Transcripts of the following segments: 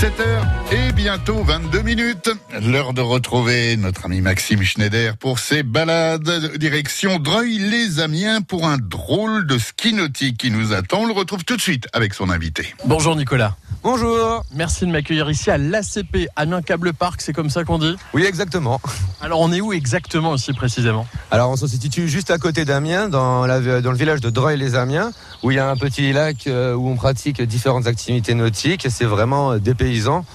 7h et bientôt 22 minutes. L'heure de retrouver notre ami Maxime Schneider pour ses balades. Direction Dreuil-les-Amiens pour un drôle de ski nautique qui nous attend. On le retrouve tout de suite avec son invité. Bonjour Nicolas. Bonjour. Merci de m'accueillir ici à l'ACP, Amiens Cable Park, c'est comme ça qu'on dit? Oui, exactement. Alors on est où exactement ici précisément? Alors on se situe juste à côté d'Amiens, dans, la- dans le village de Dreuil-les-Amiens, où il y a un petit lac euh, où on pratique différentes activités nautiques. C'est vraiment euh,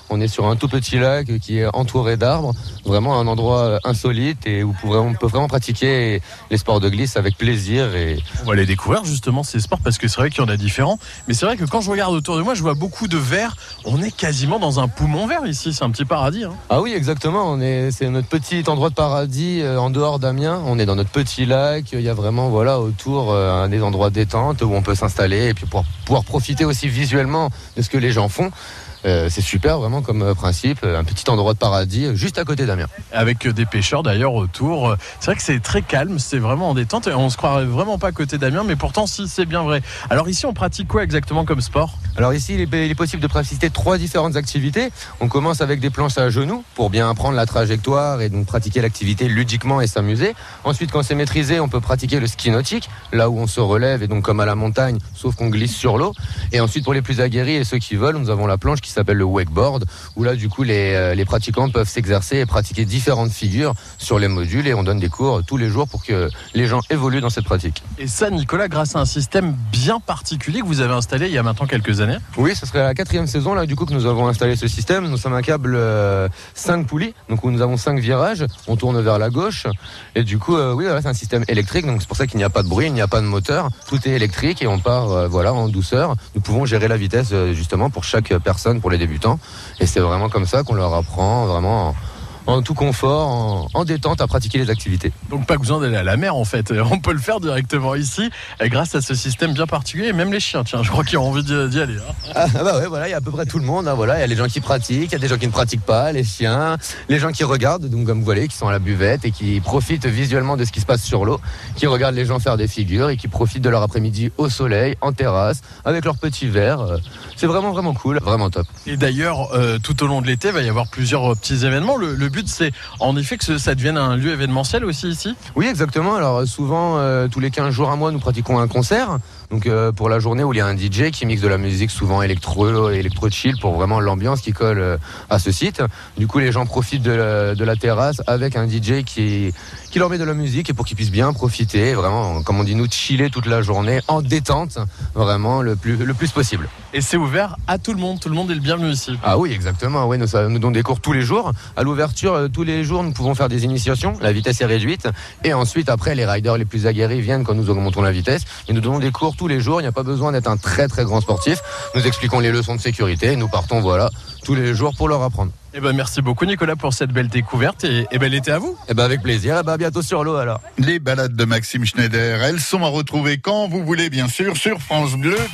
On est sur un tout petit lac qui est entouré d'arbres. Vraiment un endroit euh, insolite et où on peut- vraiment pratiquer les sports de glisse avec plaisir. Et On va les découvrir justement ces sports parce que c'est vrai qu'il y en a différents. Mais c'est vrai que quand je regarde autour de moi, je vois beaucoup de verre. On est quasiment dans un poumon vert ici, c'est un petit paradis. hein. Ah oui, exactement. On est, c'est notre petit endroit de paradis euh, en dehors d'Amiens. On est dans notre petit lac. Il y a vraiment, voilà, autour euh, des endroits détente où on peut s'installer et puis pour pouvoir profiter aussi visuellement de ce que les gens font. Euh, c'est super, vraiment comme euh, principe. euh, Un petit endroit de paradis juste à côté d'Amiens. Avec des pêcheurs d'ailleurs autour. C'est vrai que c'est très calme, c'est vraiment en détente et on se croirait vraiment pas à côté d'Amiens, mais pourtant si c'est bien vrai. Alors ici on pratique quoi exactement comme sport? Alors ici, il est, il est possible de pratiquer trois différentes activités. On commence avec des planches à genoux pour bien apprendre la trajectoire et donc pratiquer l'activité ludiquement et s'amuser. Ensuite, quand c'est maîtrisé, on peut pratiquer le ski nautique, là où on se relève et donc comme à la montagne, sauf qu'on glisse sur l'eau. Et ensuite, pour les plus aguerris et ceux qui veulent, nous avons la planche qui s'appelle le wakeboard, où là, du coup, les, euh, les pratiquants peuvent s'exercer et pratiquer différentes figures sur les modules et on donne des cours tous les jours pour que les gens évoluent dans cette pratique. Et ça Nicolas, grâce à un système bien particulier que vous avez installé il y a maintenant quelques années. Oui, ce serait la quatrième saison là du coup que nous avons installé ce système. Nous sommes un câble 5 poulies, donc où nous avons 5 virages. On tourne vers la gauche et du coup, euh, oui, voilà, c'est un système électrique, donc c'est pour ça qu'il n'y a pas de bruit, il n'y a pas de moteur. Tout est électrique et on part euh, voilà en douceur. Nous pouvons gérer la vitesse euh, justement pour chaque personne, pour les débutants. Et c'est vraiment comme ça qu'on leur apprend vraiment. En, tout confort, en, en détente à pratiquer les activités. Donc pas besoin d'aller à la mer en fait, on peut le faire directement ici euh, grâce à ce système bien particulier et même les chiens, tiens, je crois qu'ils ont envie d'y aller. hein. Ah bah ouais, voilà, il y a à peu près tout le monde. hein, voilà, il y a les gens qui pratiquent, il y a des gens qui ne pratiquent pas, les chiens, les gens qui regardent, donc comme vous voyez, qui sont à la buvette et qui profitent visuellement de ce qui se passe sur l'eau, qui regardent les gens faire des figures et qui profitent de leur après-midi au soleil, en terrasse, avec leur petit verre. euh, C'est vraiment vraiment cool, vraiment top. Et d'ailleurs, euh, tout au long de l'été, il va y avoir plusieurs euh, petits événements. Le, le but c'est en effet que ça devienne un lieu événementiel aussi ici? Oui, exactement. Alors souvent, euh, tous les 15 jours à mois, nous pratiquons un concert. Donc euh, pour la journée où il y a un DJ qui mixe de la musique souvent électro, électro chill pour vraiment l'ambiance qui colle euh, à ce site. Du coup, les gens profitent de la, de la terrasse avec un DJ qui qui leur met de la musique et pour qu'ils puissent bien profiter, vraiment, comme on dit nous, chiller toute la journée en détente, vraiment le plus le plus possible. Et c'est ouvert à tout le monde, tout le monde est le bienvenu ici. Ah oui, exactement. Oui, nous, ça- nous donnons des cours tous les jours. À l'ouverture, euh, tous les jours, nous pouvons faire des initiations. La vitesse est réduite. Et ensuite, après, les riders les plus aguerris viennent quand nous augmentons la vitesse. Et nous donnons des cours tous les jours. Il n'y a pas besoin d'être un très très grand sportif. Nous expliquons les leçons de sécurité. Et nous partons, voilà, tous les jours pour leur apprendre. Et ben merci beaucoup Nicolas pour cette belle découverte et, et bel été à vous. Et ben avec plaisir. Et ben à bientôt sur l'eau alors. Les balades de Maxime Schneider, elles sont à retrouver quand vous voulez, bien sûr, sur France Bleu